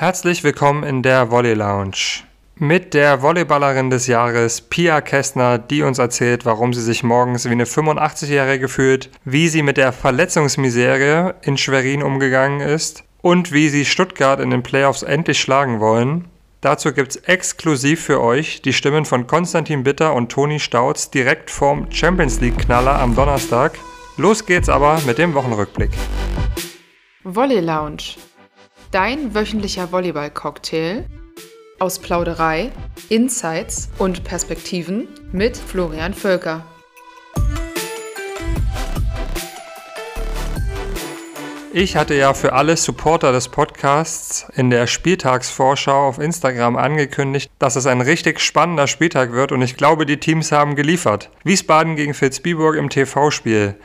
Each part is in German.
Herzlich willkommen in der Volley Lounge. Mit der Volleyballerin des Jahres Pia Kästner, die uns erzählt, warum sie sich morgens wie eine 85-Jährige fühlt, wie sie mit der Verletzungsmisere in Schwerin umgegangen ist und wie sie Stuttgart in den Playoffs endlich schlagen wollen. Dazu gibt's exklusiv für euch die Stimmen von Konstantin Bitter und Toni Stauz direkt vorm Champions League Knaller am Donnerstag. Los geht's aber mit dem Wochenrückblick. Volley Lounge Dein wöchentlicher Volleyball-Cocktail aus Plauderei, Insights und Perspektiven mit Florian Völker. Ich hatte ja für alle Supporter des Podcasts in der Spieltagsvorschau auf Instagram angekündigt, dass es ein richtig spannender Spieltag wird und ich glaube, die Teams haben geliefert. Wiesbaden gegen Vilsbiburg im TV-Spiel.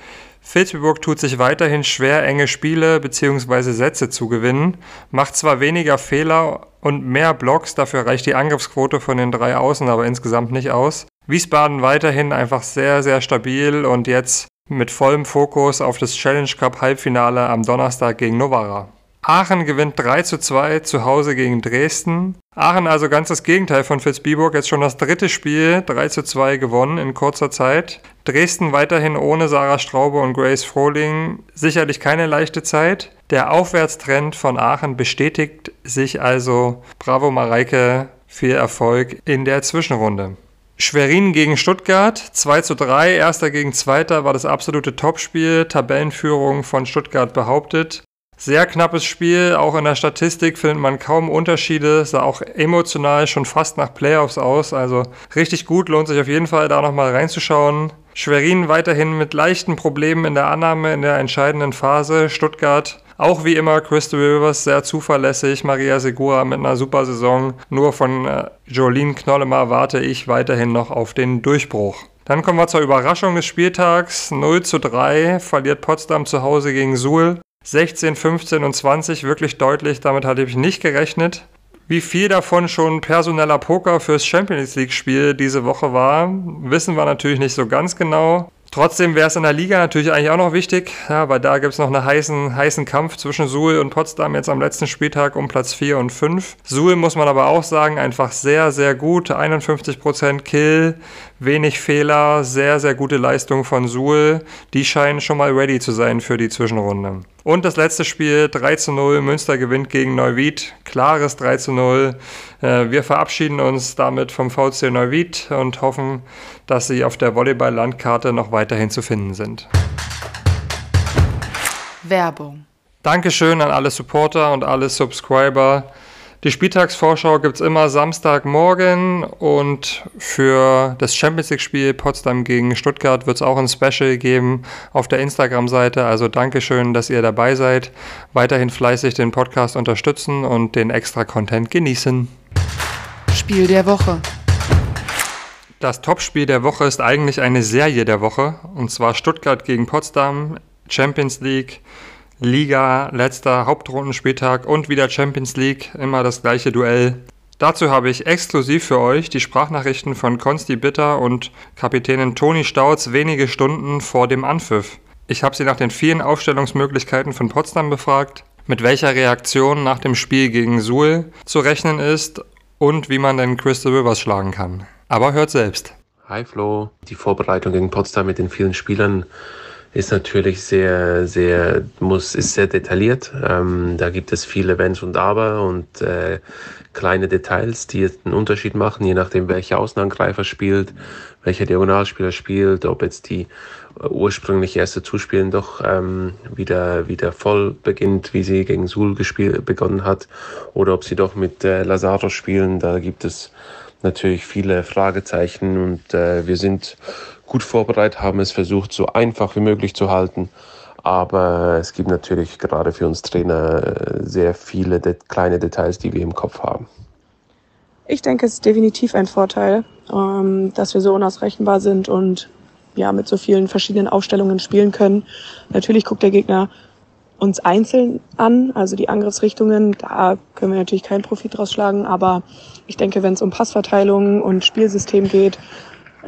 Vilsbiburg tut sich weiterhin schwer, enge Spiele bzw. Sätze zu gewinnen, macht zwar weniger Fehler und mehr Blocks, dafür reicht die Angriffsquote von den drei Außen aber insgesamt nicht aus. Wiesbaden weiterhin einfach sehr, sehr stabil und jetzt mit vollem Fokus auf das Challenge Cup Halbfinale am Donnerstag gegen Novara. Aachen gewinnt 3 zu 2 zu Hause gegen Dresden. Aachen also ganz das Gegenteil von Fitzbiburg, jetzt schon das dritte Spiel 3 zu 2 gewonnen in kurzer Zeit. Dresden weiterhin ohne Sarah Straube und Grace Frohling sicherlich keine leichte Zeit. Der Aufwärtstrend von Aachen bestätigt sich also. Bravo Mareike, viel Erfolg in der Zwischenrunde. Schwerin gegen Stuttgart, 2 zu 3, erster gegen zweiter war das absolute Topspiel, Tabellenführung von Stuttgart behauptet. Sehr knappes Spiel, auch in der Statistik findet man kaum Unterschiede, sah auch emotional schon fast nach Playoffs aus, also richtig gut, lohnt sich auf jeden Fall da nochmal reinzuschauen. Schwerin weiterhin mit leichten Problemen in der Annahme in der entscheidenden Phase, Stuttgart auch wie immer Crystal Rivers sehr zuverlässig, Maria Segura mit einer super Saison, nur von äh, Jolene Knollemer warte ich weiterhin noch auf den Durchbruch. Dann kommen wir zur Überraschung des Spieltags. 0 zu 3 verliert Potsdam zu Hause gegen Suhl. 16, 15 und 20 wirklich deutlich, damit hatte ich nicht gerechnet. Wie viel davon schon personeller Poker fürs Champions League-Spiel diese Woche war, wissen wir natürlich nicht so ganz genau. Trotzdem wäre es in der Liga natürlich eigentlich auch noch wichtig, ja, weil da gibt es noch einen heißen, heißen Kampf zwischen Suhl und Potsdam jetzt am letzten Spieltag um Platz 4 und 5. Suhl muss man aber auch sagen, einfach sehr, sehr gut. 51% Kill, wenig Fehler, sehr, sehr gute Leistung von Suhl. Die scheinen schon mal ready zu sein für die Zwischenrunde. Und das letzte Spiel 3 zu 0, Münster gewinnt gegen Neuwied. Klares 3 zu 0. Äh, wir verabschieden uns damit vom VC Neuwied und hoffen, dass sie auf der Volleyball-Landkarte noch weiterhin zu finden sind. Werbung. Dankeschön an alle Supporter und alle Subscriber. Die Spieltagsvorschau gibt es immer Samstagmorgen und für das Champions League-Spiel Potsdam gegen Stuttgart wird es auch ein Special geben auf der Instagram-Seite. Also Dankeschön, dass ihr dabei seid. Weiterhin fleißig den Podcast unterstützen und den extra Content genießen. Spiel der Woche. Das Topspiel der Woche ist eigentlich eine Serie der Woche, und zwar Stuttgart gegen Potsdam, Champions League, Liga, letzter Hauptrundenspieltag und wieder Champions League, immer das gleiche Duell. Dazu habe ich exklusiv für euch die Sprachnachrichten von Konsti Bitter und Kapitänin Toni Stauz wenige Stunden vor dem Anpfiff. Ich habe sie nach den vielen Aufstellungsmöglichkeiten von Potsdam befragt, mit welcher Reaktion nach dem Spiel gegen Suhl zu rechnen ist und wie man den Crystal Rivers schlagen kann. Aber hört selbst. Hi Flo, die Vorbereitung gegen Potsdam mit den vielen Spielern ist natürlich sehr, sehr, muss, ist sehr detailliert. Ähm, da gibt es viele Wenns und Aber und äh, kleine Details, die einen Unterschied machen, je nachdem, welcher Außenangreifer spielt, welcher Diagonalspieler spielt, ob jetzt die äh, ursprünglich erste Zuspielen doch ähm, wieder, wieder voll beginnt, wie sie gegen Suhl gespielt, begonnen hat, oder ob sie doch mit äh, Lazaro spielen. Da gibt es natürlich viele Fragezeichen und äh, wir sind gut vorbereitet, haben es versucht, so einfach wie möglich zu halten. Aber es gibt natürlich gerade für uns Trainer äh, sehr viele de kleine Details, die wir im Kopf haben. Ich denke, es ist definitiv ein Vorteil, ähm, dass wir so unausrechenbar sind und ja, mit so vielen verschiedenen Aufstellungen spielen können. Natürlich guckt der Gegner uns einzeln an, also die Angriffsrichtungen, da können wir natürlich keinen Profit draus schlagen, aber ich denke, wenn es um Passverteilung und Spielsystem geht,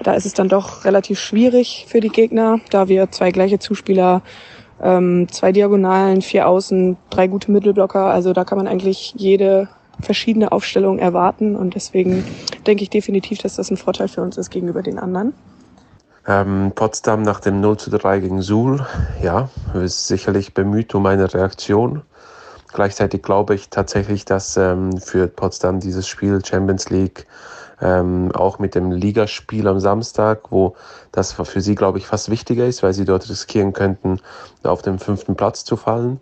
da ist es dann doch relativ schwierig für die Gegner, da wir zwei gleiche Zuspieler ähm, zwei Diagonalen, vier Außen, drei gute Mittelblocker. Also da kann man eigentlich jede verschiedene Aufstellung erwarten und deswegen denke ich definitiv, dass das ein Vorteil für uns ist gegenüber den anderen. Ähm, Potsdam nach dem 0 zu 3 gegen Suhl, ja, ist sicherlich bemüht um eine Reaktion. Gleichzeitig glaube ich tatsächlich, dass ähm, für Potsdam dieses Spiel Champions League ähm, auch mit dem Ligaspiel am Samstag, wo das für sie, glaube ich, fast wichtiger ist, weil sie dort riskieren könnten, auf dem fünften Platz zu fallen.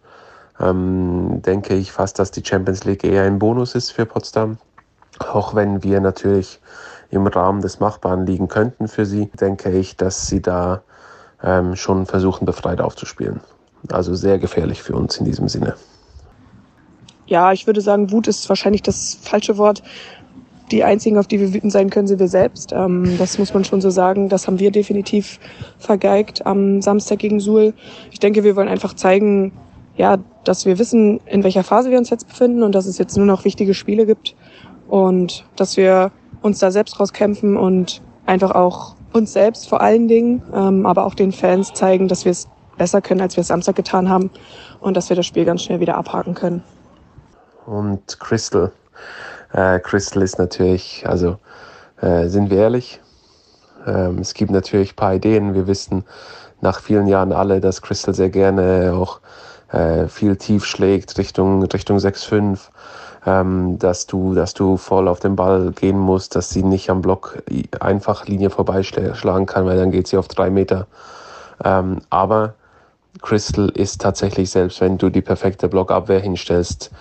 Ähm, denke ich fast, dass die Champions League eher ein Bonus ist für Potsdam. Auch wenn wir natürlich im Rahmen des Machbaren liegen könnten für sie, denke ich, dass sie da ähm, schon versuchen, befreit aufzuspielen. Also sehr gefährlich für uns in diesem Sinne. Ja, ich würde sagen, Wut ist wahrscheinlich das falsche Wort die einzigen, auf die wir wütend sein können, sind wir selbst. Ähm, das muss man schon so sagen. Das haben wir definitiv vergeigt am Samstag gegen Suhl. Ich denke, wir wollen einfach zeigen, ja, dass wir wissen, in welcher Phase wir uns jetzt befinden und dass es jetzt nur noch wichtige Spiele gibt und dass wir uns da selbst rauskämpfen und einfach auch uns selbst vor allen Dingen, ähm, aber auch den Fans zeigen, dass wir es besser können, als wir es Samstag getan haben und dass wir das Spiel ganz schnell wieder abhaken können. Und Crystal, äh, Crystal ist natürlich, also äh, sind wir ehrlich, ähm, es gibt natürlich ein paar Ideen. Wir wissen nach vielen Jahren alle, dass Crystal sehr gerne auch äh, viel tief schlägt Richtung, Richtung 6-5. Ähm, dass du, dass du voll auf den Ball gehen musst, dass sie nicht am Block einfach Linie vorbeischlagen kann, weil dann geht sie auf drei Meter. Ähm, aber Crystal ist tatsächlich, selbst wenn du die perfekte Blockabwehr hinstellst,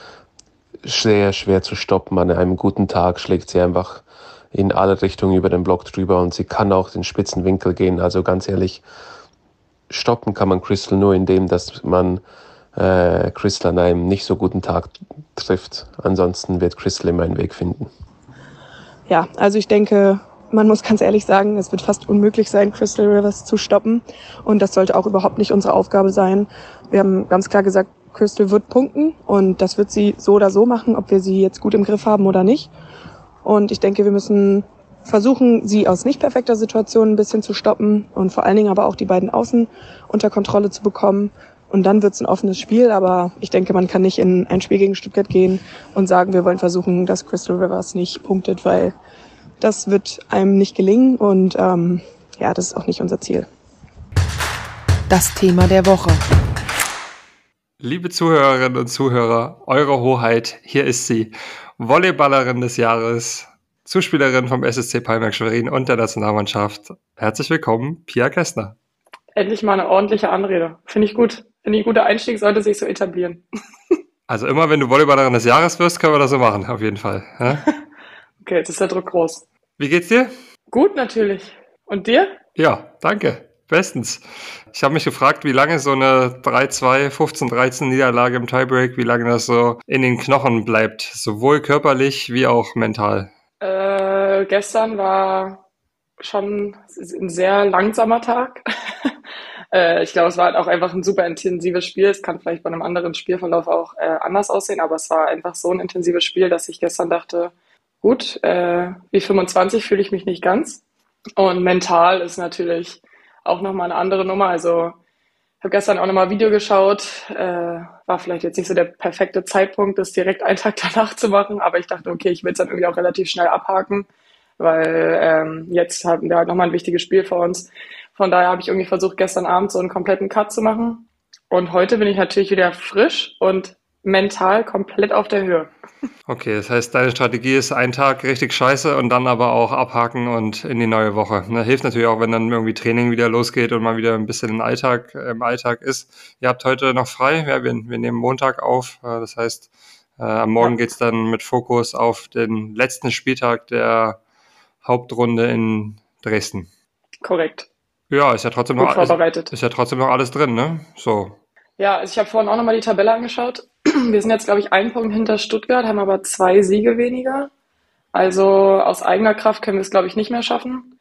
sehr schwer zu stoppen. An einem guten Tag schlägt sie einfach in alle Richtungen über den Block drüber und sie kann auch den spitzen Winkel gehen. Also ganz ehrlich, stoppen kann man Crystal nur indem, dass man äh, Crystal an einem nicht so guten Tag trifft. Ansonsten wird Crystal immer einen Weg finden. Ja, also ich denke, man muss ganz ehrlich sagen, es wird fast unmöglich sein, Crystal Rivers zu stoppen. Und das sollte auch überhaupt nicht unsere Aufgabe sein. Wir haben ganz klar gesagt, Crystal wird punkten und das wird sie so oder so machen, ob wir sie jetzt gut im Griff haben oder nicht. Und ich denke, wir müssen versuchen, sie aus nicht perfekter Situation ein bisschen zu stoppen und vor allen Dingen aber auch die beiden Außen unter Kontrolle zu bekommen. Und dann wird es ein offenes Spiel, aber ich denke, man kann nicht in ein Spiel gegen Stuttgart gehen und sagen, wir wollen versuchen, dass Crystal Rivers nicht punktet, weil das wird einem nicht gelingen und ähm, ja, das ist auch nicht unser Ziel. Das Thema der Woche. Liebe Zuhörerinnen und Zuhörer, Eure Hoheit, hier ist sie. Volleyballerin des Jahres, Zuspielerin vom SSC Palmerk Schwerin und der Nationalmannschaft. Herzlich willkommen, Pia Kästner. Endlich mal eine ordentliche Anrede. Finde ich gut. Finde ich ein guter Einstieg, sollte sich so etablieren. Also immer, wenn du Volleyballerin des Jahres wirst, können wir das so machen, auf jeden Fall. Ja? okay, jetzt ist der Druck groß. Wie geht's dir? Gut, natürlich. Und dir? Ja, danke. Bestens. Ich habe mich gefragt, wie lange so eine 3-2, 15-13 Niederlage im Tiebreak, wie lange das so in den Knochen bleibt, sowohl körperlich wie auch mental. Äh, gestern war schon ein sehr langsamer Tag. äh, ich glaube, es war halt auch einfach ein super intensives Spiel. Es kann vielleicht bei einem anderen Spielverlauf auch äh, anders aussehen, aber es war einfach so ein intensives Spiel, dass ich gestern dachte, gut, äh, wie 25 fühle ich mich nicht ganz. Und mental ist natürlich auch nochmal eine andere Nummer. Also habe gestern auch nochmal Video geschaut. Äh, war vielleicht jetzt nicht so der perfekte Zeitpunkt, das direkt einen Tag danach zu machen, aber ich dachte, okay, ich will es dann irgendwie auch relativ schnell abhaken, weil ähm, jetzt haben wir halt nochmal ein wichtiges Spiel vor uns. Von daher habe ich irgendwie versucht, gestern Abend so einen kompletten Cut zu machen. Und heute bin ich natürlich wieder frisch und mental komplett auf der Höhe. Okay, das heißt, deine Strategie ist ein Tag richtig scheiße und dann aber auch abhaken und in die neue Woche. Ne, hilft natürlich auch, wenn dann irgendwie Training wieder losgeht und mal wieder ein bisschen im Alltag, im Alltag ist. Ihr habt heute noch frei, ja, wir, wir nehmen Montag auf. Äh, das heißt, äh, am Morgen ja. es dann mit Fokus auf den letzten Spieltag der Hauptrunde in Dresden. Korrekt. Ja, ist ja trotzdem Gut noch vorbereitet. Ist, ist ja trotzdem noch alles drin, ne? So. Ja, also ich habe vorhin auch nochmal die Tabelle angeschaut. Wir sind jetzt, glaube ich, einen Punkt hinter Stuttgart, haben aber zwei Siege weniger. Also aus eigener Kraft können wir es, glaube ich, nicht mehr schaffen.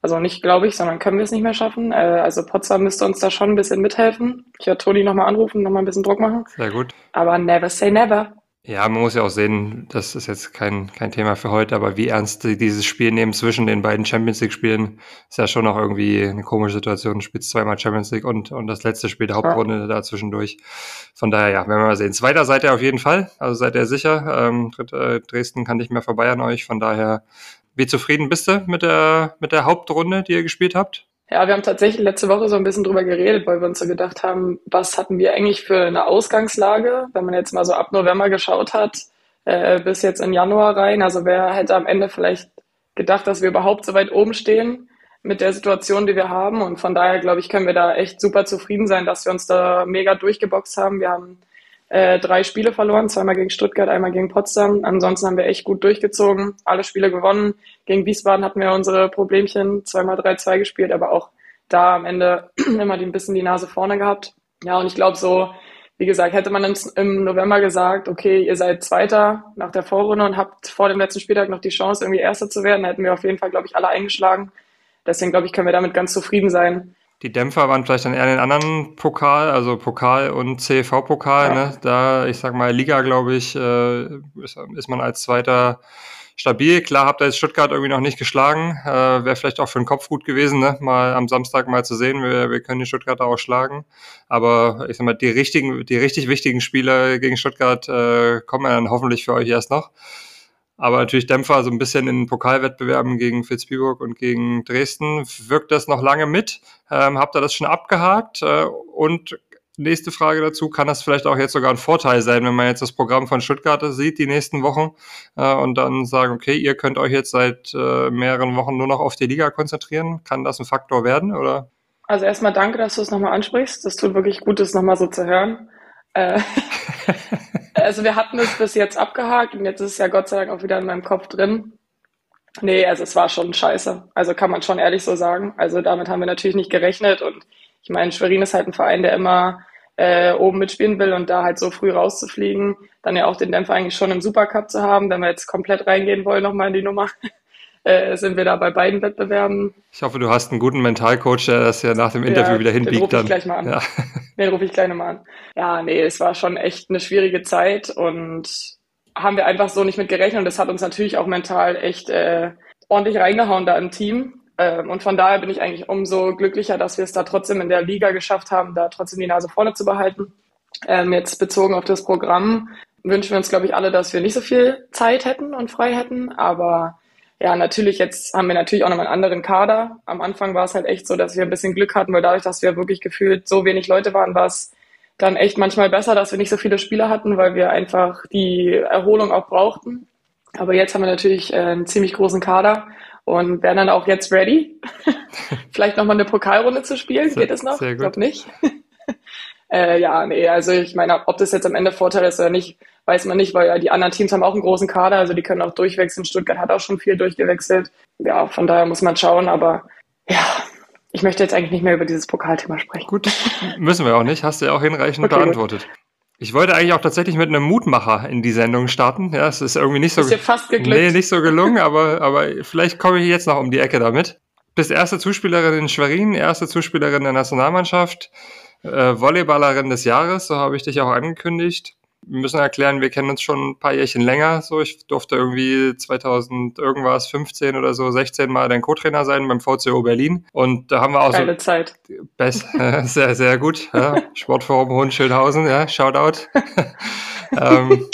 Also nicht glaube ich, sondern können wir es nicht mehr schaffen. Äh, also Potsdam müsste uns da schon ein bisschen mithelfen. Ich werde Toni nochmal anrufen, nochmal ein bisschen Druck machen. Sehr gut. Aber never say never. Ja, man muss ja auch sehen, das ist jetzt kein, kein Thema für heute, aber wie ernst die dieses Spiel nehmen zwischen den beiden Champions League-Spielen, ist ja schon noch irgendwie eine komische Situation. Du spielst zweimal Champions League und, und das letzte Spiel der Hauptrunde ja. da zwischendurch. Von daher, ja, werden wir mal sehen. Zweiter seid ihr auf jeden Fall, also seid ihr sicher. Ähm, äh, Dresden kann nicht mehr vorbei an euch, von daher, wie zufrieden bist du mit der, mit der Hauptrunde, die ihr gespielt habt? Ja, wir haben tatsächlich letzte Woche so ein bisschen drüber geredet, weil wir uns so gedacht haben, was hatten wir eigentlich für eine Ausgangslage, wenn man jetzt mal so ab November geschaut hat, äh, bis jetzt in Januar rein. Also wer hätte am Ende vielleicht gedacht, dass wir überhaupt so weit oben stehen mit der Situation, die wir haben. Und von daher, glaube ich, können wir da echt super zufrieden sein, dass wir uns da mega durchgeboxt haben. Wir haben äh, drei Spiele verloren, zweimal gegen Stuttgart, einmal gegen Potsdam. Ansonsten haben wir echt gut durchgezogen, alle Spiele gewonnen. Gegen Wiesbaden hatten wir unsere Problemchen, zweimal 3-2 gespielt, aber auch da am Ende immer ein bisschen die Nase vorne gehabt. Ja, und ich glaube so, wie gesagt, hätte man im November gesagt, okay, ihr seid Zweiter nach der Vorrunde und habt vor dem letzten Spieltag noch die Chance, irgendwie Erster zu werden, hätten wir auf jeden Fall, glaube ich, alle eingeschlagen. Deswegen, glaube ich, können wir damit ganz zufrieden sein. Die Dämpfer waren vielleicht dann eher den anderen Pokal, also Pokal und CV-Pokal. Ja. Ne? Da, ich sag mal, Liga, glaube ich, äh, ist, ist, man als Zweiter stabil. Klar, habt ihr jetzt Stuttgart irgendwie noch nicht geschlagen. Äh, Wäre vielleicht auch für den Kopf gut gewesen, ne? mal am Samstag mal zu sehen. Wir, wir können die Stuttgarter auch schlagen. Aber ich sag mal, die richtigen, die richtig wichtigen Spiele gegen Stuttgart äh, kommen dann hoffentlich für euch erst noch. Aber natürlich Dämpfer so ein bisschen in Pokalwettbewerben gegen Fitzbiburg und gegen Dresden. Wirkt das noch lange mit? Ähm, habt ihr das schon abgehakt? Äh, und nächste Frage dazu, kann das vielleicht auch jetzt sogar ein Vorteil sein, wenn man jetzt das Programm von Stuttgart sieht, die nächsten Wochen, äh, und dann sagen, okay, ihr könnt euch jetzt seit äh, mehreren Wochen nur noch auf die Liga konzentrieren? Kann das ein Faktor werden, oder? Also erstmal danke, dass du es nochmal ansprichst. Das tut wirklich gut, das nochmal so zu hören. Äh, also wir hatten es bis jetzt abgehakt und jetzt ist es ja Gott sei Dank auch wieder in meinem Kopf drin. Nee, also es war schon scheiße. Also kann man schon ehrlich so sagen. Also damit haben wir natürlich nicht gerechnet und ich meine, Schwerin ist halt ein Verein, der immer äh, oben mitspielen will und da halt so früh rauszufliegen, dann ja auch den Dämpfer eigentlich schon im Supercup zu haben, wenn wir jetzt komplett reingehen wollen nochmal in die Nummer, äh, sind wir da bei beiden Wettbewerben. Ich hoffe, du hast einen guten Mentalcoach, der das ja nach dem Interview ja, wieder hinbiegt. Den rufe ich gleich mal an. Ja. Den rufe ich gleich nochmal an. Ja, nee, es war schon echt eine schwierige Zeit und haben wir einfach so nicht mit gerechnet und das hat uns natürlich auch mental echt äh, ordentlich reingehauen da im Team. Ähm, und von daher bin ich eigentlich umso glücklicher, dass wir es da trotzdem in der Liga geschafft haben, da trotzdem die Nase vorne zu behalten. Ähm, jetzt bezogen auf das Programm wünschen wir uns, glaube ich, alle, dass wir nicht so viel Zeit hätten und frei hätten. Aber ja, natürlich, jetzt haben wir natürlich auch noch einen anderen Kader. Am Anfang war es halt echt so, dass wir ein bisschen Glück hatten, weil dadurch, dass wir wirklich gefühlt so wenig Leute waren, war es dann echt manchmal besser, dass wir nicht so viele Spieler hatten, weil wir einfach die Erholung auch brauchten. Aber jetzt haben wir natürlich äh, einen ziemlich großen Kader und wären dann auch jetzt ready, vielleicht nochmal eine Pokalrunde zu spielen. Geht es noch? Ich glaube nicht. äh, ja, nee, also ich meine, ob das jetzt am Ende Vorteil ist oder nicht, weiß man nicht, weil ja die anderen Teams haben auch einen großen Kader, also die können auch durchwechseln. Stuttgart hat auch schon viel durchgewechselt. Ja, von daher muss man schauen, aber ja, ich möchte jetzt eigentlich nicht mehr über dieses Pokalthema sprechen. Gut, müssen wir auch nicht, hast du ja auch hinreichend okay, beantwortet. Gut. Ich wollte eigentlich auch tatsächlich mit einem Mutmacher in die Sendung starten. Ja, es ist irgendwie nicht so. Ist fast geglückt. Nee, nicht so gelungen, aber, aber vielleicht komme ich jetzt noch um die Ecke damit. Bist erste Zuspielerin in Schwerin, erste Zuspielerin der Nationalmannschaft, äh, Volleyballerin des Jahres, so habe ich dich auch angekündigt müssen erklären, wir kennen uns schon ein paar Jährchen länger. So, ich durfte irgendwie 2000 irgendwas, 15 oder so, 16 Mal dein Co-Trainer sein beim VCO Berlin. Und da haben wir auch Geile so Zeit. Best, sehr, sehr gut. Ja. Sportforum Hohenschönhausen, ja, Shoutout. ähm,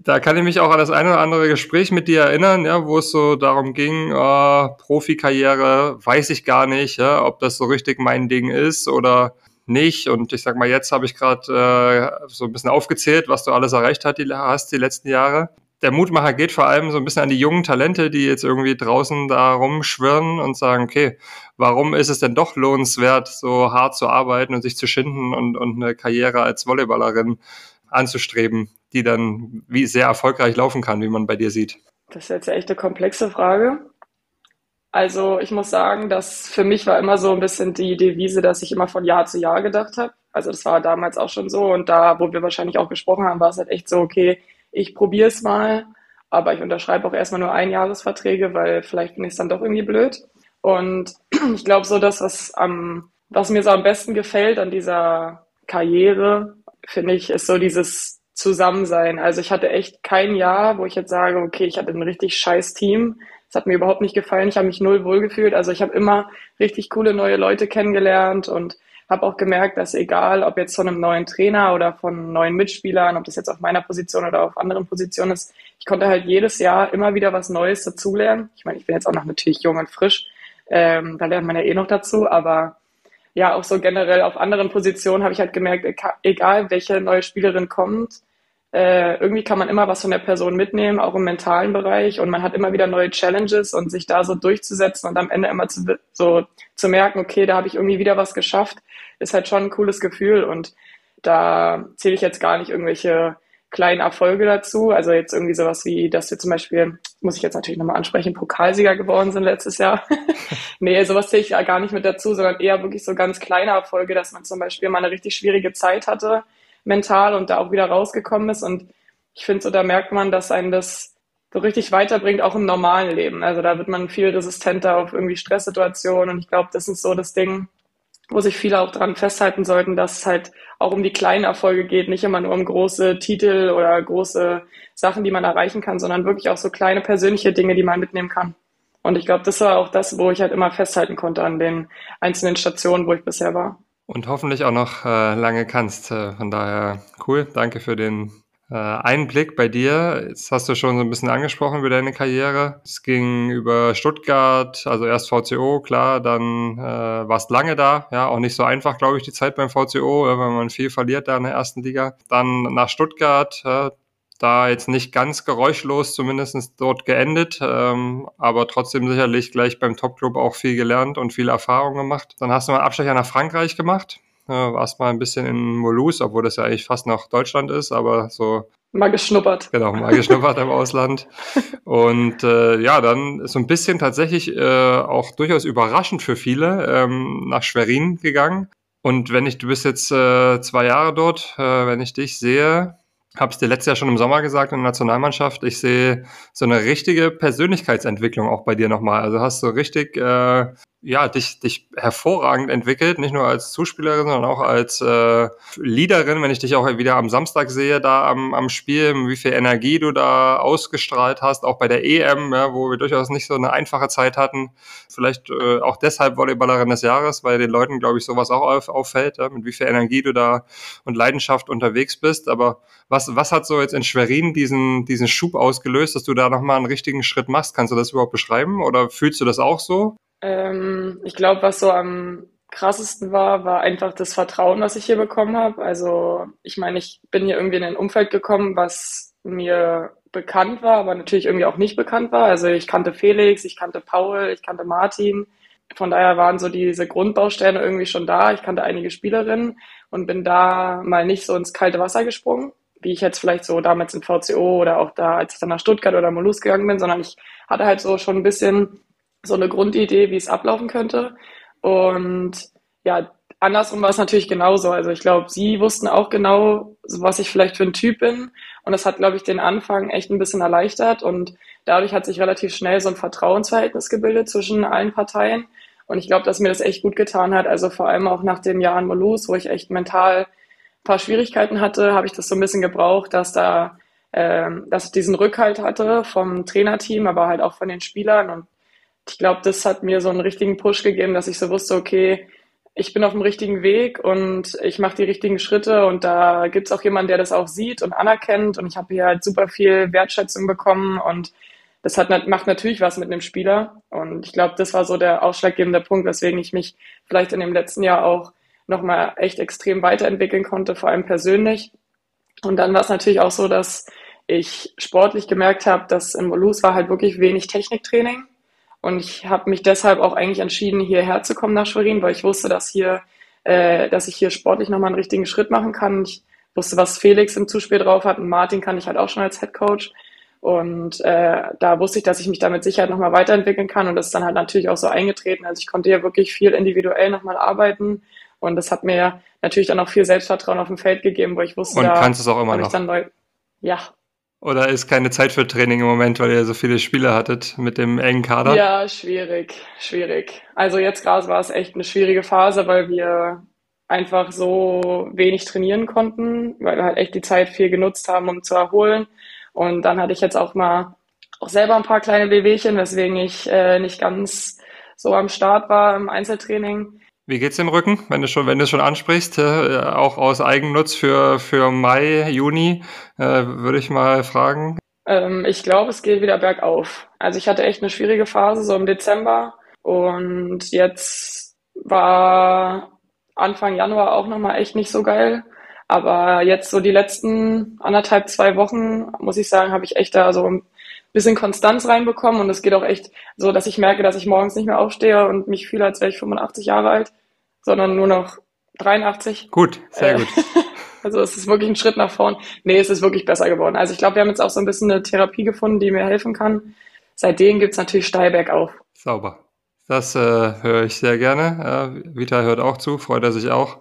da kann ich mich auch an das eine oder andere Gespräch mit dir erinnern, ja, wo es so darum ging, äh, Profikarriere, weiß ich gar nicht, ja, ob das so richtig mein Ding ist oder nicht. Und ich sag mal, jetzt habe ich gerade äh, so ein bisschen aufgezählt, was du alles erreicht hast die, hast die letzten Jahre. Der Mutmacher geht vor allem so ein bisschen an die jungen Talente, die jetzt irgendwie draußen da rumschwirren und sagen, okay, warum ist es denn doch lohnenswert, so hart zu arbeiten und sich zu schinden und, und eine Karriere als Volleyballerin anzustreben, die dann wie sehr erfolgreich laufen kann, wie man bei dir sieht? Das ist jetzt echt eine komplexe Frage. Also ich muss sagen, dass für mich war immer so ein bisschen die Devise, dass ich immer von Jahr zu Jahr gedacht habe. Also das war damals auch schon so und da, wo wir wahrscheinlich auch gesprochen haben, war es halt echt so, okay, ich probiere es mal, aber ich unterschreibe auch erstmal nur Einjahresverträge, weil vielleicht finde ich dann doch irgendwie blöd. Und ich glaube so, dass was am, was mir so am besten gefällt an dieser Karriere, finde ich, ist so dieses zusammen sein. Also ich hatte echt kein Jahr, wo ich jetzt sage, okay, ich hatte ein richtig scheiß Team. Es hat mir überhaupt nicht gefallen. Ich habe mich null wohlgefühlt. Also ich habe immer richtig coole neue Leute kennengelernt und habe auch gemerkt, dass egal, ob jetzt von einem neuen Trainer oder von neuen Mitspielern, ob das jetzt auf meiner Position oder auf anderen Positionen ist, ich konnte halt jedes Jahr immer wieder was Neues dazulernen. Ich meine, ich bin jetzt auch noch natürlich jung und frisch, ähm, da lernt man ja eh noch dazu, aber ja, auch so generell auf anderen Positionen habe ich halt gemerkt, egal welche neue Spielerin kommt, äh, irgendwie kann man immer was von der Person mitnehmen, auch im mentalen Bereich und man hat immer wieder neue Challenges und sich da so durchzusetzen und am Ende immer zu, so zu merken, okay, da habe ich irgendwie wieder was geschafft, ist halt schon ein cooles Gefühl und da zähle ich jetzt gar nicht irgendwelche kleinen Erfolge dazu. Also jetzt irgendwie sowas wie, dass wir zum Beispiel, muss ich jetzt natürlich nochmal ansprechen, Pokalsieger geworden sind letztes Jahr. nee, sowas zähle ich ja gar nicht mit dazu, sondern eher wirklich so ganz kleine Erfolge, dass man zum Beispiel mal eine richtig schwierige Zeit hatte, mental und da auch wieder rausgekommen ist. Und ich finde so, da merkt man, dass einen das so richtig weiterbringt, auch im normalen Leben. Also da wird man viel resistenter auf irgendwie Stresssituationen und ich glaube, das ist so das Ding, wo sich viele auch dran festhalten sollten, dass es halt auch um die kleinen Erfolge geht, nicht immer nur um große Titel oder große Sachen, die man erreichen kann, sondern wirklich auch so kleine persönliche Dinge, die man mitnehmen kann. Und ich glaube, das war auch das, wo ich halt immer festhalten konnte an den einzelnen Stationen, wo ich bisher war. Und hoffentlich auch noch äh, lange kannst. Äh, von daher cool. Danke für den äh, Einblick bei dir. Jetzt hast du schon so ein bisschen angesprochen über deine Karriere. Es ging über Stuttgart, also erst VCO, klar, dann äh, warst lange da. Ja, auch nicht so einfach, glaube ich, die Zeit beim VCO, wenn man viel verliert da in der ersten Liga. Dann nach Stuttgart, äh, da jetzt nicht ganz geräuschlos zumindest dort geendet, ähm, aber trotzdem sicherlich gleich beim Topclub auch viel gelernt und viel Erfahrung gemacht. Dann hast du mal einen Abstecher nach Frankreich gemacht, äh, warst mal ein bisschen in Molus, obwohl das ja eigentlich fast noch Deutschland ist, aber so Mal geschnuppert. Genau, mal geschnuppert im Ausland. Und äh, ja, dann so ein bisschen tatsächlich äh, auch durchaus überraschend für viele ähm, nach Schwerin gegangen. Und wenn ich, du bist jetzt äh, zwei Jahre dort, äh, wenn ich dich sehe, habe es dir letztes Jahr schon im Sommer gesagt in der Nationalmannschaft, ich sehe so eine richtige Persönlichkeitsentwicklung auch bei dir nochmal. Also hast du richtig äh, ja, dich, dich hervorragend entwickelt, nicht nur als Zuspielerin, sondern auch als äh, Leaderin, wenn ich dich auch wieder am Samstag sehe, da am, am Spiel, wie viel Energie du da ausgestrahlt hast, auch bei der EM, ja, wo wir durchaus nicht so eine einfache Zeit hatten. Vielleicht äh, auch deshalb Volleyballerin des Jahres, weil den Leuten, glaube ich, sowas auch auf, auffällt, ja, mit wie viel Energie du da und Leidenschaft unterwegs bist. Aber was, was hat so jetzt in Schwerin diesen, diesen Schub ausgelöst, dass du da nochmal einen richtigen Schritt machst? Kannst du das überhaupt beschreiben oder fühlst du das auch so? Ähm, ich glaube, was so am krassesten war, war einfach das Vertrauen, was ich hier bekommen habe. Also ich meine, ich bin hier irgendwie in ein Umfeld gekommen, was mir bekannt war, aber natürlich irgendwie auch nicht bekannt war. Also ich kannte Felix, ich kannte Paul, ich kannte Martin. Von daher waren so diese Grundbausteine irgendwie schon da. Ich kannte einige Spielerinnen und bin da mal nicht so ins kalte Wasser gesprungen, wie ich jetzt vielleicht so damals in VCO oder auch da, als ich dann nach Stuttgart oder Molus gegangen bin, sondern ich hatte halt so schon ein bisschen so eine Grundidee, wie es ablaufen könnte. Und ja, andersrum war es natürlich genauso. Also ich glaube, sie wussten auch genau, was ich vielleicht für ein Typ bin. Und das hat, glaube ich, den Anfang echt ein bisschen erleichtert. Und dadurch hat sich relativ schnell so ein Vertrauensverhältnis gebildet zwischen allen Parteien. Und ich glaube, dass mir das echt gut getan hat. Also vor allem auch nach dem Jahr in Molus, wo ich echt mental paar Schwierigkeiten hatte, habe ich das so ein bisschen gebraucht, dass da, ähm, dass ich diesen Rückhalt hatte vom Trainerteam, aber halt auch von den Spielern. Und ich glaube, das hat mir so einen richtigen Push gegeben, dass ich so wusste, okay, ich bin auf dem richtigen Weg und ich mache die richtigen Schritte. Und da gibt es auch jemanden, der das auch sieht und anerkennt. Und ich habe hier halt super viel Wertschätzung bekommen. Und das hat, macht natürlich was mit einem Spieler. Und ich glaube, das war so der ausschlaggebende Punkt, weswegen ich mich vielleicht in dem letzten Jahr auch nochmal echt extrem weiterentwickeln konnte, vor allem persönlich. Und dann war es natürlich auch so, dass ich sportlich gemerkt habe, dass in Molus war halt wirklich wenig Techniktraining und ich habe mich deshalb auch eigentlich entschieden, hierher zu kommen nach Schwerin, weil ich wusste, dass hier, äh, dass ich hier sportlich nochmal einen richtigen Schritt machen kann. Ich wusste, was Felix im Zuspiel drauf hat und Martin kann ich halt auch schon als Head Coach. Und äh, da wusste ich, dass ich mich da mit Sicherheit nochmal weiterentwickeln kann. Und das ist dann halt natürlich auch so eingetreten. Also ich konnte hier wirklich viel individuell nochmal arbeiten. Und das hat mir natürlich dann auch viel Selbstvertrauen auf dem Feld gegeben, wo ich wusste, und da kannst es auch immer noch. Neu, ja, oder ist keine Zeit für Training im Moment, weil ihr so viele Spiele hattet mit dem engen Kader? Ja, schwierig, schwierig. Also jetzt gerade war es echt eine schwierige Phase, weil wir einfach so wenig trainieren konnten, weil wir halt echt die Zeit viel genutzt haben, um zu erholen. Und dann hatte ich jetzt auch mal auch selber ein paar kleine Wehwehchen, weswegen ich äh, nicht ganz so am Start war im Einzeltraining. Wie geht's dem Rücken, wenn du schon, wenn du schon ansprichst, äh, auch aus Eigennutz für, für Mai, Juni, äh, würde ich mal fragen. Ähm, ich glaube, es geht wieder bergauf. Also ich hatte echt eine schwierige Phase so im Dezember und jetzt war Anfang Januar auch nochmal echt nicht so geil. Aber jetzt so die letzten anderthalb, zwei Wochen, muss ich sagen, habe ich echt da so bisschen Konstanz reinbekommen und es geht auch echt so, dass ich merke, dass ich morgens nicht mehr aufstehe und mich fühle, als wäre ich 85 Jahre alt, sondern nur noch 83. Gut, sehr äh, gut. Also es ist wirklich ein Schritt nach vorn. Nee, es ist wirklich besser geworden. Also ich glaube, wir haben jetzt auch so ein bisschen eine Therapie gefunden, die mir helfen kann. Seitdem gibt's natürlich steil bergauf. Sauber. Das äh, höre ich sehr gerne. Äh, Vita hört auch zu, freut er sich auch.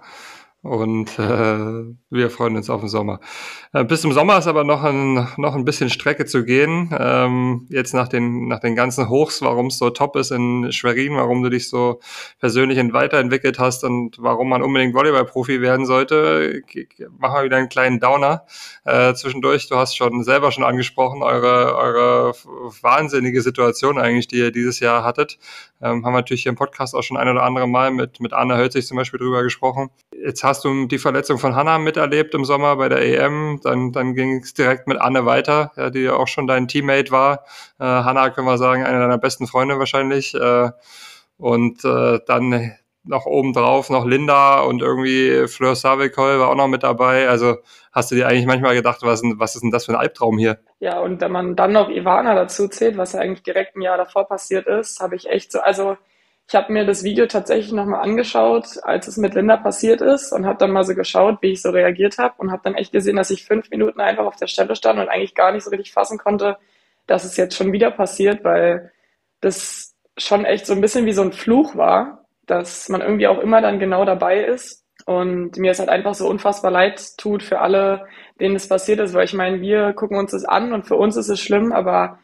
Und äh, wir freuen uns auf den Sommer. Äh, bis zum Sommer ist aber noch ein, noch ein bisschen Strecke zu gehen. Ähm, jetzt nach den, nach den ganzen Hochs, warum es so top ist in Schwerin, warum du dich so persönlich weiterentwickelt hast und warum man unbedingt Volleyballprofi werden sollte, machen wir wieder einen kleinen Downer äh, zwischendurch. Du hast schon selber schon angesprochen, eure, eure wahnsinnige Situation eigentlich, die ihr dieses Jahr hattet. Ähm, haben wir natürlich hier im Podcast auch schon ein oder andere Mal mit, mit Anna Hölzig zum Beispiel drüber gesprochen. Jetzt hast du die Verletzung von Hanna miterlebt im Sommer bei der EM. Dann, dann ging es direkt mit Anne weiter, ja, die ja auch schon dein Teammate war. Äh, Hanna, können wir sagen, eine deiner besten Freunde wahrscheinlich. Äh, und äh, dann noch obendrauf noch Linda und irgendwie Fleur Savicol war auch noch mit dabei. Also hast du dir eigentlich manchmal gedacht, was, was ist denn das für ein Albtraum hier? Ja, und wenn man dann noch Ivana dazu zählt, was ja eigentlich direkt ein Jahr davor passiert ist, habe ich echt so, also ich habe mir das Video tatsächlich nochmal angeschaut, als es mit Linda passiert ist und habe dann mal so geschaut, wie ich so reagiert habe und habe dann echt gesehen, dass ich fünf Minuten einfach auf der Stelle stand und eigentlich gar nicht so richtig fassen konnte, dass es jetzt schon wieder passiert, weil das schon echt so ein bisschen wie so ein Fluch war, dass man irgendwie auch immer dann genau dabei ist. Und mir es halt einfach so unfassbar leid tut für alle, denen es passiert ist, weil ich meine, wir gucken uns das an und für uns ist es schlimm, aber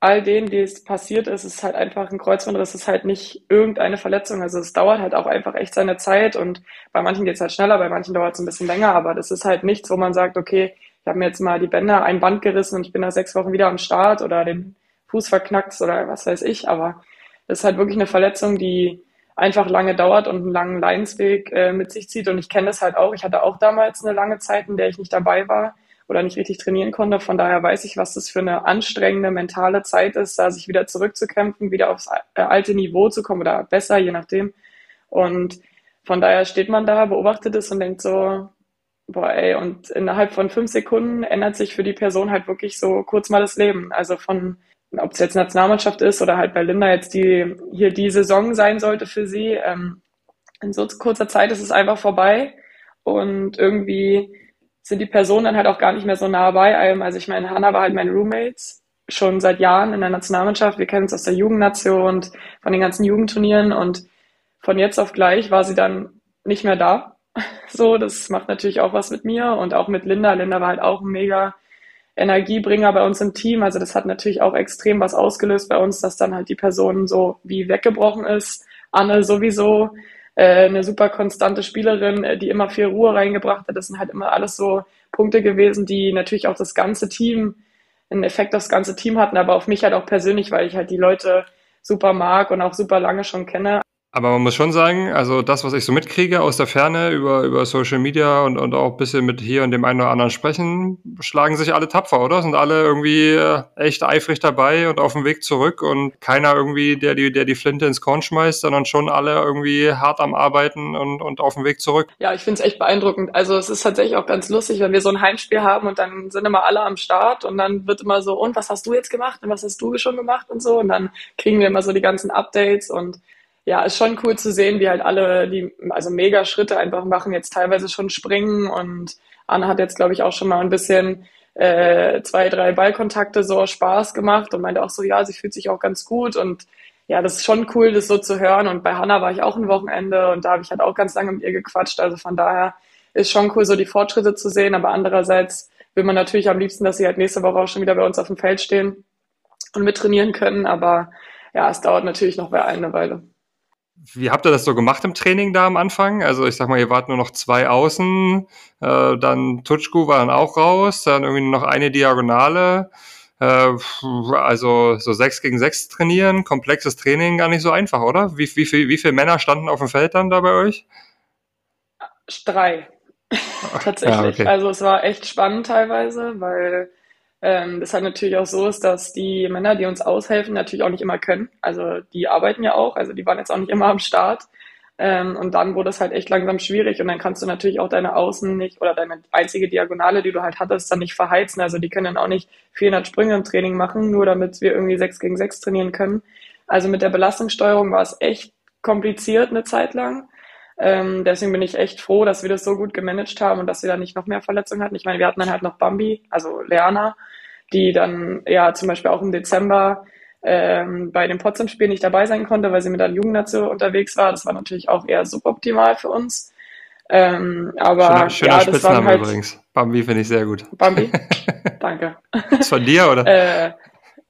all denen, die es passiert ist, ist halt einfach ein Kreuzbandriss, ist halt nicht irgendeine Verletzung. Also es dauert halt auch einfach echt seine Zeit und bei manchen geht es halt schneller, bei manchen dauert es ein bisschen länger, aber das ist halt nichts, wo man sagt, okay, ich habe mir jetzt mal die Bänder, ein Band gerissen und ich bin nach sechs Wochen wieder am Start oder den Fuß verknackt oder was weiß ich, aber das ist halt wirklich eine Verletzung, die einfach lange dauert und einen langen Leidensweg äh, mit sich zieht. Und ich kenne das halt auch. Ich hatte auch damals eine lange Zeit, in der ich nicht dabei war oder nicht richtig trainieren konnte. Von daher weiß ich, was das für eine anstrengende mentale Zeit ist, da sich wieder zurückzukämpfen, wieder aufs äh, alte Niveau zu kommen oder besser, je nachdem. Und von daher steht man da, beobachtet es und denkt so, boah, ey, und innerhalb von fünf Sekunden ändert sich für die Person halt wirklich so kurz mal das Leben. Also von ob es jetzt Nationalmannschaft ist oder halt bei Linda jetzt die hier die Saison sein sollte für sie. Ähm, in so kurzer Zeit ist es einfach vorbei und irgendwie sind die Personen dann halt auch gar nicht mehr so nah bei einem. Also ich meine, Hannah war halt meine Roommates schon seit Jahren in der Nationalmannschaft. Wir kennen uns aus der Jugendnation und von den ganzen Jugendturnieren und von jetzt auf gleich war sie dann nicht mehr da. So, das macht natürlich auch was mit mir und auch mit Linda. Linda war halt auch ein mega Energiebringer bei uns im Team. Also das hat natürlich auch extrem was ausgelöst bei uns, dass dann halt die Person so wie weggebrochen ist. Anne sowieso äh, eine super konstante Spielerin, äh, die immer viel Ruhe reingebracht hat. Das sind halt immer alles so Punkte gewesen, die natürlich auch das ganze Team, einen Effekt aufs ganze Team hatten, aber auf mich halt auch persönlich, weil ich halt die Leute super mag und auch super lange schon kenne. Aber man muss schon sagen, also das, was ich so mitkriege aus der Ferne über, über Social Media und, und auch ein bisschen mit hier und dem einen oder anderen sprechen, schlagen sich alle tapfer, oder? Sind alle irgendwie äh, echt eifrig dabei und auf dem Weg zurück und keiner irgendwie, der die, der die Flinte ins Korn schmeißt, sondern schon alle irgendwie hart am Arbeiten und, und auf dem Weg zurück. Ja, ich finde es echt beeindruckend. Also es ist tatsächlich auch ganz lustig, wenn wir so ein Heimspiel haben und dann sind immer alle am Start und dann wird immer so, und was hast du jetzt gemacht und was hast du schon gemacht und so und dann kriegen wir immer so die ganzen Updates und ja, ist schon cool zu sehen, wie halt alle die, also mega Schritte einfach machen, jetzt teilweise schon springen und Anna hat jetzt, glaube ich, auch schon mal ein bisschen äh, zwei, drei Ballkontakte so Spaß gemacht und meinte auch so, ja, sie fühlt sich auch ganz gut und ja, das ist schon cool, das so zu hören. Und bei Hanna war ich auch ein Wochenende und da habe ich halt auch ganz lange mit ihr gequatscht. Also von daher ist schon cool, so die Fortschritte zu sehen. Aber andererseits will man natürlich am liebsten, dass sie halt nächste Woche auch schon wieder bei uns auf dem Feld stehen und mit trainieren können. Aber ja, es dauert natürlich noch eine Weile. Wie habt ihr das so gemacht im Training da am Anfang? Also ich sag mal, ihr wart nur noch zwei Außen, äh, dann Tutschku war dann auch raus, dann irgendwie nur noch eine Diagonale. Äh, also so sechs gegen sechs trainieren, komplexes Training gar nicht so einfach, oder? Wie, wie, viel, wie viele Männer standen auf dem Feld dann da bei euch? Drei. Tatsächlich. Ja, okay. Also es war echt spannend teilweise, weil ähm, das halt natürlich auch so ist, dass die Männer, die uns aushelfen, natürlich auch nicht immer können. Also die arbeiten ja auch, also die waren jetzt auch nicht immer am Start. Ähm, und dann wurde es halt echt langsam schwierig und dann kannst du natürlich auch deine Außen nicht oder deine einzige Diagonale, die du halt hattest, dann nicht verheizen. Also die können dann auch nicht 400 Sprünge im Training machen, nur damit wir irgendwie 6 gegen 6 trainieren können. Also mit der Belastungssteuerung war es echt kompliziert eine Zeit lang. Ähm, deswegen bin ich echt froh, dass wir das so gut gemanagt haben und dass wir da nicht noch mehr Verletzungen hatten. Ich meine, wir hatten dann halt noch Bambi, also Leana, die dann ja zum Beispiel auch im Dezember ähm, bei dem Potsdam-Spiel nicht dabei sein konnte, weil sie mit der Jugendnation unterwegs war. Das war natürlich auch eher suboptimal für uns. Ähm, aber schöner, schöner ja, war halt, übrigens. Bambi finde ich sehr gut. Bambi, danke. Ist von dir oder? äh,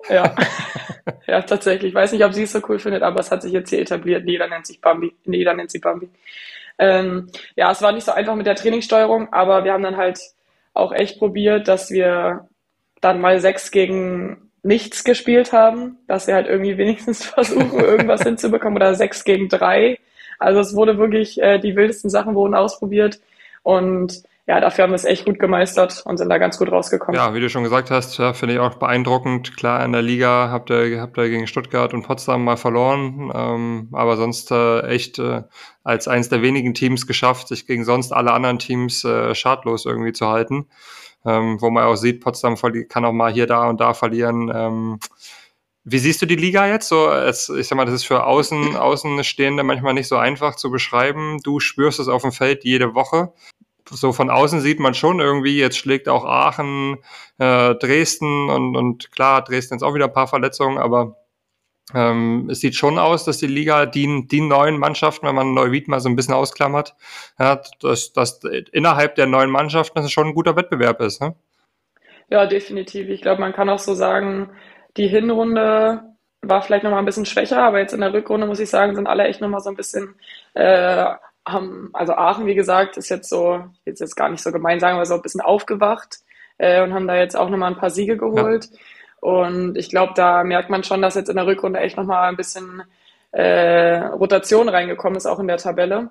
ja, ja tatsächlich. Ich weiß nicht, ob sie es so cool findet, aber es hat sich jetzt hier etabliert. Jeder nennt sich Bambi. Jeder nennt sie Bambi. Ähm, ja, es war nicht so einfach mit der Trainingssteuerung, aber wir haben dann halt auch echt probiert, dass wir dann mal sechs gegen nichts gespielt haben, dass sie halt irgendwie wenigstens versuchen, irgendwas hinzubekommen oder sechs gegen drei. Also es wurde wirklich, äh, die wildesten Sachen wurden ausprobiert und ja, dafür haben wir es echt gut gemeistert und sind da ganz gut rausgekommen. Ja, wie du schon gesagt hast, ja, finde ich auch beeindruckend. Klar, in der Liga habt ihr, habt ihr gegen Stuttgart und Potsdam mal verloren, ähm, aber sonst äh, echt äh, als eines der wenigen Teams geschafft, sich gegen sonst alle anderen Teams äh, schadlos irgendwie zu halten ähm, wo man auch sieht, Potsdam kann auch mal hier, da und da verlieren. Ähm, wie siehst du die Liga jetzt? So, es, ich sag mal, das ist für Außen, Außenstehende manchmal nicht so einfach zu beschreiben. Du spürst es auf dem Feld jede Woche. So von außen sieht man schon irgendwie, jetzt schlägt auch Aachen, äh, Dresden und, und klar, Dresden ist auch wieder ein paar Verletzungen, aber ähm, es sieht schon aus, dass die Liga die, die neuen Mannschaften, wenn man Neuwied mal so ein bisschen ausklammert, ja, dass, dass innerhalb der neuen Mannschaften das schon ein guter Wettbewerb ist. Ne? Ja, definitiv. Ich glaube, man kann auch so sagen, die Hinrunde war vielleicht noch mal ein bisschen schwächer, aber jetzt in der Rückrunde muss ich sagen, sind alle echt noch mal so ein bisschen äh, haben, also Aachen, wie gesagt, ist jetzt so, jetzt jetzt gar nicht so gemein sagen, aber so ein bisschen aufgewacht äh, und haben da jetzt auch noch mal ein paar Siege geholt. Ja. Und ich glaube, da merkt man schon, dass jetzt in der Rückrunde echt nochmal ein bisschen äh, Rotation reingekommen ist, auch in der Tabelle.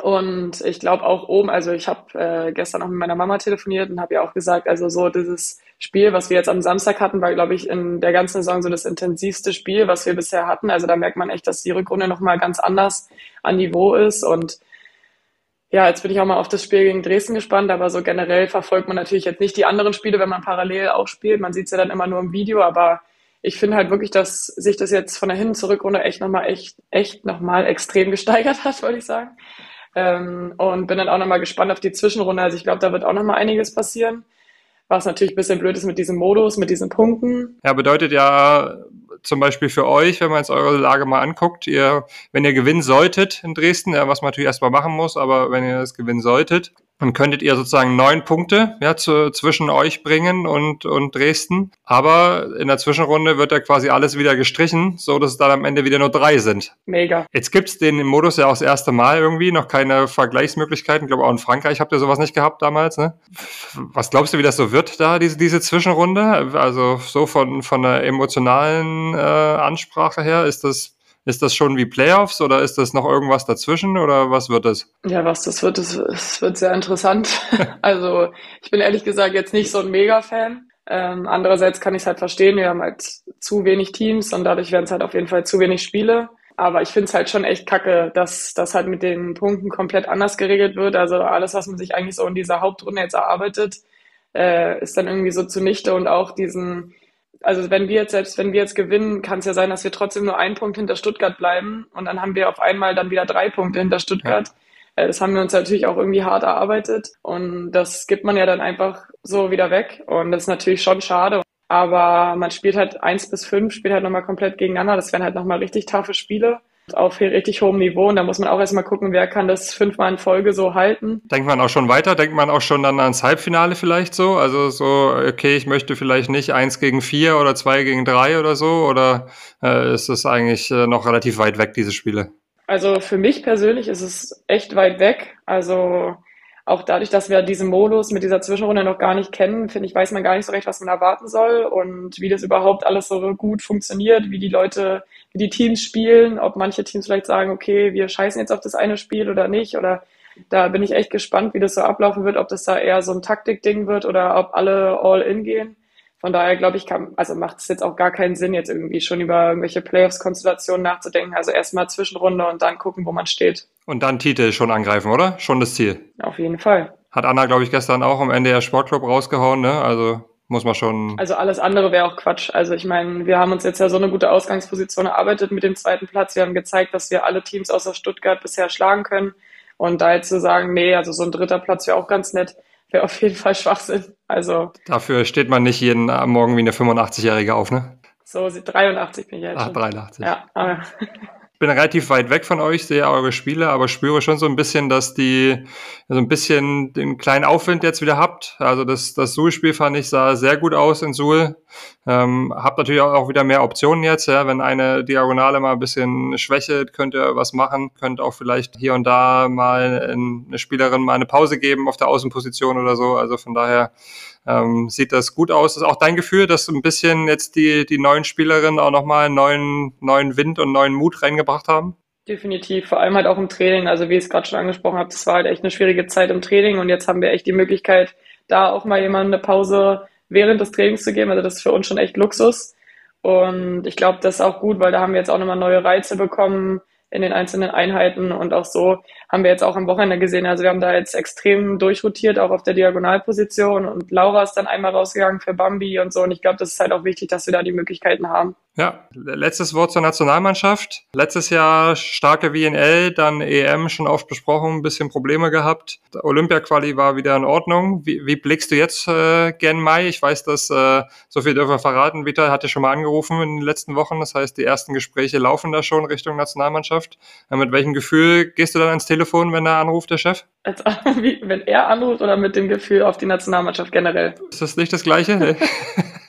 Und ich glaube auch oben, also ich habe äh, gestern auch mit meiner Mama telefoniert und habe ja auch gesagt, also so dieses Spiel, was wir jetzt am Samstag hatten, war, glaube ich, in der ganzen Saison so das intensivste Spiel, was wir bisher hatten. Also da merkt man echt, dass die Rückrunde nochmal ganz anders an Niveau ist. Und ja, jetzt bin ich auch mal auf das Spiel gegen Dresden gespannt, aber so generell verfolgt man natürlich jetzt nicht die anderen Spiele, wenn man parallel auch spielt. Man sieht es ja dann immer nur im Video, aber ich finde halt wirklich, dass sich das jetzt von der Hin- zurückrunde echt nochmal echt, echt nochmal extrem gesteigert hat, wollte ich sagen. Ähm, und bin dann auch nochmal gespannt auf die Zwischenrunde. Also ich glaube, da wird auch nochmal einiges passieren. Was natürlich ein bisschen blöd ist mit diesem Modus, mit diesen Punkten. Ja, bedeutet ja zum Beispiel für euch, wenn man jetzt eure Lage mal anguckt, ihr, wenn ihr gewinnen solltet in Dresden, ja, was man natürlich erstmal machen muss, aber wenn ihr das gewinnen solltet, dann könntet ihr sozusagen neun Punkte ja, zu, zwischen euch bringen und, und Dresden. Aber in der Zwischenrunde wird ja quasi alles wieder gestrichen, so dass es dann am Ende wieder nur drei sind. Mega. Jetzt gibt's den Modus ja auch das erste Mal irgendwie, noch keine Vergleichsmöglichkeiten. Ich glaube, auch in Frankreich habt ihr sowas nicht gehabt damals. Ne? Was glaubst du, wie das so wird da, diese, diese Zwischenrunde? Also so von, von der emotionalen äh, Ansprache her, ist das ist das schon wie Playoffs oder ist das noch irgendwas dazwischen oder was wird das? Ja, was das wird, das wird sehr interessant. also ich bin ehrlich gesagt jetzt nicht so ein Mega-Fan. Ähm, andererseits kann ich es halt verstehen, wir haben halt zu wenig Teams und dadurch werden es halt auf jeden Fall zu wenig Spiele. Aber ich finde es halt schon echt kacke, dass das halt mit den Punkten komplett anders geregelt wird. Also alles, was man sich eigentlich so in dieser Hauptrunde jetzt erarbeitet, äh, ist dann irgendwie so zunichte und auch diesen also wenn wir jetzt, selbst wenn wir jetzt gewinnen, kann es ja sein, dass wir trotzdem nur einen Punkt hinter Stuttgart bleiben und dann haben wir auf einmal dann wieder drei Punkte hinter Stuttgart. Ja. Äh, das haben wir uns natürlich auch irgendwie hart erarbeitet und das gibt man ja dann einfach so wieder weg und das ist natürlich schon schade. Aber man spielt halt eins bis fünf, spielt halt nochmal komplett gegeneinander. Das wären halt nochmal richtig taffe Spiele auf richtig hohem Niveau. Und da muss man auch erstmal gucken, wer kann das fünfmal in Folge so halten. Denkt man auch schon weiter? Denkt man auch schon dann ans Halbfinale vielleicht so? Also so, okay, ich möchte vielleicht nicht eins gegen vier oder zwei gegen drei oder so? Oder äh, ist das eigentlich äh, noch relativ weit weg, diese Spiele? Also für mich persönlich ist es echt weit weg. Also auch dadurch, dass wir diesen Modus mit dieser Zwischenrunde noch gar nicht kennen, finde ich, weiß man gar nicht so recht, was man erwarten soll und wie das überhaupt alles so gut funktioniert, wie die Leute, wie die Teams spielen, ob manche Teams vielleicht sagen, okay, wir scheißen jetzt auf das eine Spiel oder nicht oder da bin ich echt gespannt, wie das so ablaufen wird, ob das da eher so ein Taktikding wird oder ob alle all in gehen. Von daher glaube ich, kann, also macht es jetzt auch gar keinen Sinn, jetzt irgendwie schon über irgendwelche Playoffs-Konstellationen nachzudenken. Also erstmal Zwischenrunde und dann gucken, wo man steht. Und dann Titel schon angreifen, oder? Schon das Ziel. Auf jeden Fall. Hat Anna, glaube ich, gestern auch am Ende der Sportclub rausgehauen, ne? Also muss man schon. Also alles andere wäre auch Quatsch. Also ich meine, wir haben uns jetzt ja so eine gute Ausgangsposition erarbeitet mit dem zweiten Platz. Wir haben gezeigt, dass wir alle Teams außer Stuttgart bisher schlagen können. Und da jetzt zu sagen, nee, also so ein dritter Platz wäre auch ganz nett wäre auf jeden Fall Schwachsinn. Also. Dafür steht man nicht jeden Morgen wie eine 85-Jährige auf, ne? So, 83 bin ich jetzt. Ach, 83. Ja, aber bin relativ weit weg von euch, sehe eure Spiele, aber spüre schon so ein bisschen, dass die so ein bisschen den kleinen Aufwind jetzt wieder habt. Also das, das Suhl-Spiel fand ich sah sehr gut aus in Suhl. Ähm, habt natürlich auch wieder mehr Optionen jetzt. Ja. Wenn eine Diagonale mal ein bisschen schwächelt, könnt ihr was machen, könnt auch vielleicht hier und da mal eine Spielerin mal eine Pause geben auf der Außenposition oder so. Also von daher ähm, sieht das gut aus. Ist auch dein Gefühl, dass ein bisschen jetzt die, die neuen Spielerinnen auch nochmal einen neuen, neuen Wind und neuen Mut reingebracht haben? Definitiv, vor allem halt auch im Training. Also wie ich es gerade schon angesprochen habe, das war halt echt eine schwierige Zeit im Training und jetzt haben wir echt die Möglichkeit, da auch mal jemandem eine Pause während des Trainings zu geben. Also das ist für uns schon echt Luxus. Und ich glaube, das ist auch gut, weil da haben wir jetzt auch nochmal neue Reize bekommen in den einzelnen Einheiten und auch so haben wir jetzt auch am Wochenende gesehen. Also wir haben da jetzt extrem durchrotiert, auch auf der Diagonalposition und Laura ist dann einmal rausgegangen für Bambi und so und ich glaube, das ist halt auch wichtig, dass wir da die Möglichkeiten haben. Ja, letztes Wort zur Nationalmannschaft. Letztes Jahr starke WNL, dann EM schon oft besprochen, ein bisschen Probleme gehabt. Olympia-Quali war wieder in Ordnung. Wie, wie blickst du jetzt äh, gen Mai? Ich weiß, dass, äh, so viel dürfen wir verraten, Vita hat ja schon mal angerufen in den letzten Wochen. Das heißt, die ersten Gespräche laufen da schon Richtung Nationalmannschaft. Äh, mit welchem Gefühl gehst du dann ans Telefon, wenn er anruft, der Chef? Als, wie, wenn er anruft oder mit dem Gefühl auf die Nationalmannschaft generell? Ist das nicht das Gleiche?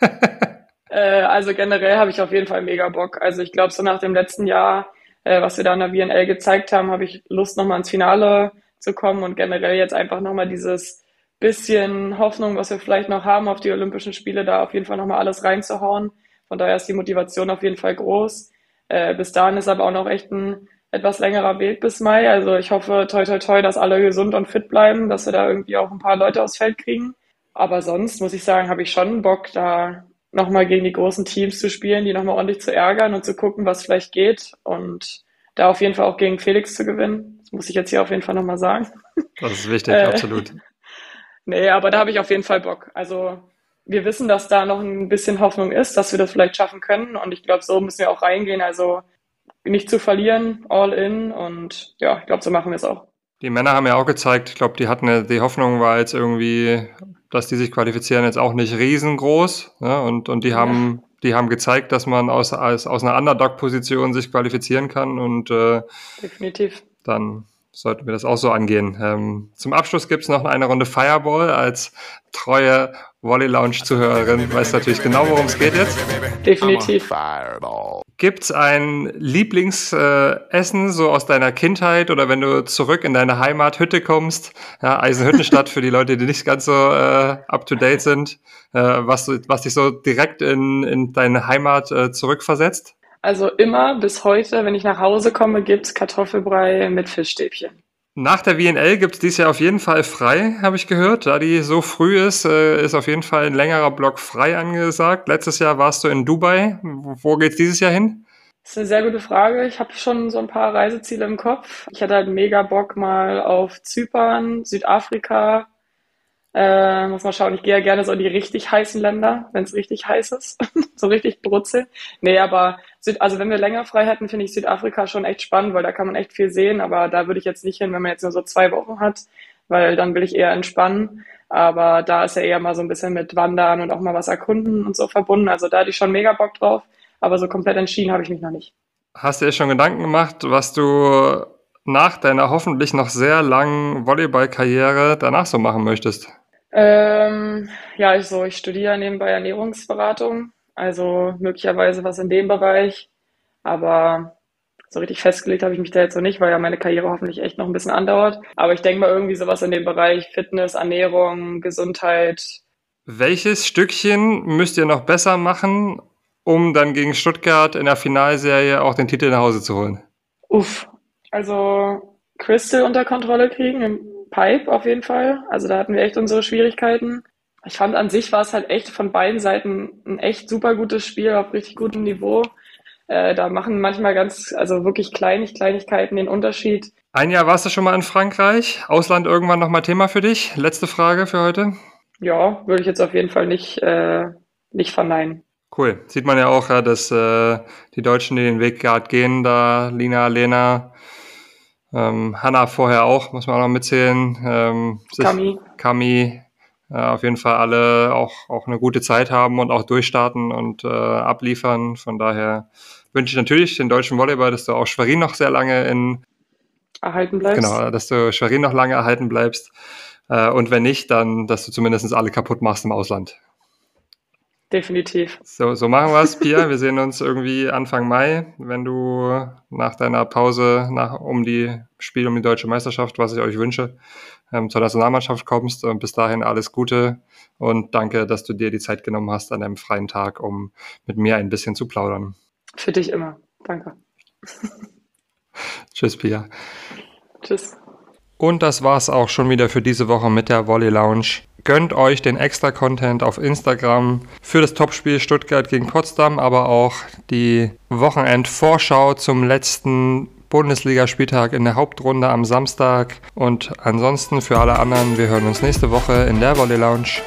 Äh, also generell habe ich auf jeden Fall mega Bock. Also ich glaube, so nach dem letzten Jahr, äh, was wir da in der WNL gezeigt haben, habe ich Lust, nochmal ins Finale zu kommen und generell jetzt einfach nochmal dieses bisschen Hoffnung, was wir vielleicht noch haben auf die Olympischen Spiele, da auf jeden Fall nochmal alles reinzuhauen. Von daher ist die Motivation auf jeden Fall groß. Äh, bis dahin ist aber auch noch echt ein etwas längerer Weg bis Mai. Also ich hoffe, toi, toi, toi, dass alle gesund und fit bleiben, dass wir da irgendwie auch ein paar Leute aufs Feld kriegen. Aber sonst muss ich sagen, habe ich schon Bock, da nochmal gegen die großen Teams zu spielen, die nochmal ordentlich zu ärgern und zu gucken, was vielleicht geht und da auf jeden Fall auch gegen Felix zu gewinnen. Das muss ich jetzt hier auf jeden Fall nochmal sagen. Das ist wichtig, äh, absolut. Nee, aber da habe ich auf jeden Fall Bock. Also wir wissen, dass da noch ein bisschen Hoffnung ist, dass wir das vielleicht schaffen können und ich glaube, so müssen wir auch reingehen. Also nicht zu verlieren, all in und ja, ich glaube, so machen wir es auch. Die Männer haben ja auch gezeigt, ich glaube, die hatten die Hoffnung war jetzt irgendwie, dass die sich qualifizieren, jetzt auch nicht riesengroß. Ne? Und, und die haben, die haben gezeigt, dass man aus, aus, aus einer Underdog-Position sich qualifizieren kann. Und äh, definitiv. Dann sollten wir das auch so angehen. Ähm, zum Abschluss gibt's noch eine Runde Fireball als treue Volley Lounge Zuhörerin. Weiß natürlich genau, worum es geht jetzt. Definitiv. Gibt's ein Lieblingsessen äh, so aus deiner Kindheit oder wenn du zurück in deine Heimathütte kommst, ja, Eisenhüttenstadt für die Leute, die nicht ganz so äh, up to date sind, äh, was, was dich so direkt in, in deine Heimat äh, zurückversetzt? Also immer bis heute, wenn ich nach Hause komme, gibt's Kartoffelbrei mit Fischstäbchen. Nach der WNL gibt's dies Jahr auf jeden Fall frei, habe ich gehört. Da die so früh ist, äh, ist auf jeden Fall ein längerer Block frei angesagt. Letztes Jahr warst du in Dubai. Wo geht's dieses Jahr hin? Das ist eine sehr gute Frage. Ich habe schon so ein paar Reiseziele im Kopf. Ich hatte halt mega Bock mal auf Zypern, Südafrika, äh, muss man schauen, ich gehe ja gerne so in die richtig heißen Länder, wenn es richtig heiß ist. so richtig brutzel. Nee, aber Süd also wenn wir länger frei hätten, finde ich Südafrika schon echt spannend, weil da kann man echt viel sehen, aber da würde ich jetzt nicht hin, wenn man jetzt nur so zwei Wochen hat, weil dann will ich eher entspannen. Aber da ist ja eher mal so ein bisschen mit Wandern und auch mal was erkunden und so verbunden. Also da hatte ich schon mega Bock drauf, aber so komplett entschieden habe ich mich noch nicht. Hast du dir schon Gedanken gemacht, was du nach deiner hoffentlich noch sehr langen Volleyballkarriere danach so machen möchtest? Ähm, ja, ich so, ich studiere nebenbei Ernährungsberatung, also möglicherweise was in dem Bereich, aber so richtig festgelegt habe ich mich da jetzt noch nicht, weil ja meine Karriere hoffentlich echt noch ein bisschen andauert. Aber ich denke mal irgendwie sowas in dem Bereich Fitness, Ernährung, Gesundheit. Welches Stückchen müsst ihr noch besser machen, um dann gegen Stuttgart in der Finalserie auch den Titel nach Hause zu holen? Uff, also Crystal unter Kontrolle kriegen, Pipe auf jeden Fall. Also da hatten wir echt unsere Schwierigkeiten. Ich fand an sich war es halt echt von beiden Seiten ein echt super gutes Spiel auf richtig gutem Niveau. Äh, da machen manchmal ganz, also wirklich Kleinig Kleinigkeiten den Unterschied. Ein Jahr warst du schon mal in Frankreich. Ausland irgendwann nochmal Thema für dich? Letzte Frage für heute. Ja, würde ich jetzt auf jeden Fall nicht, äh, nicht verneinen. Cool. Sieht man ja auch, ja, dass äh, die Deutschen, die den Weg gerade gehen, da Lina, Lena, ähm, Hanna vorher auch, muss man auch noch mitzählen. Ähm, Kami. Kami, äh, auf jeden Fall alle auch, auch eine gute Zeit haben und auch durchstarten und äh, abliefern. Von daher wünsche ich natürlich den deutschen Volleyball, dass du auch Schwerin noch sehr lange in erhalten bleibst. Genau, dass du Schwerin noch lange erhalten bleibst. Äh, und wenn nicht, dann, dass du zumindest alle kaputt machst im Ausland. Definitiv. So, so machen wir es, Pia. Wir sehen uns irgendwie Anfang Mai, wenn du nach deiner Pause nach, um die Spiel um die deutsche Meisterschaft, was ich euch wünsche, ähm, zur Nationalmannschaft kommst. Und bis dahin alles Gute und danke, dass du dir die Zeit genommen hast an einem freien Tag, um mit mir ein bisschen zu plaudern. Für dich immer. Danke. Tschüss, Pia. Tschüss. Und das war's auch schon wieder für diese Woche mit der Volley Lounge. Gönnt euch den extra Content auf Instagram für das Topspiel Stuttgart gegen Potsdam, aber auch die Wochenend-Vorschau zum letzten Bundesligaspieltag in der Hauptrunde am Samstag. Und ansonsten für alle anderen, wir hören uns nächste Woche in der Volley Lounge.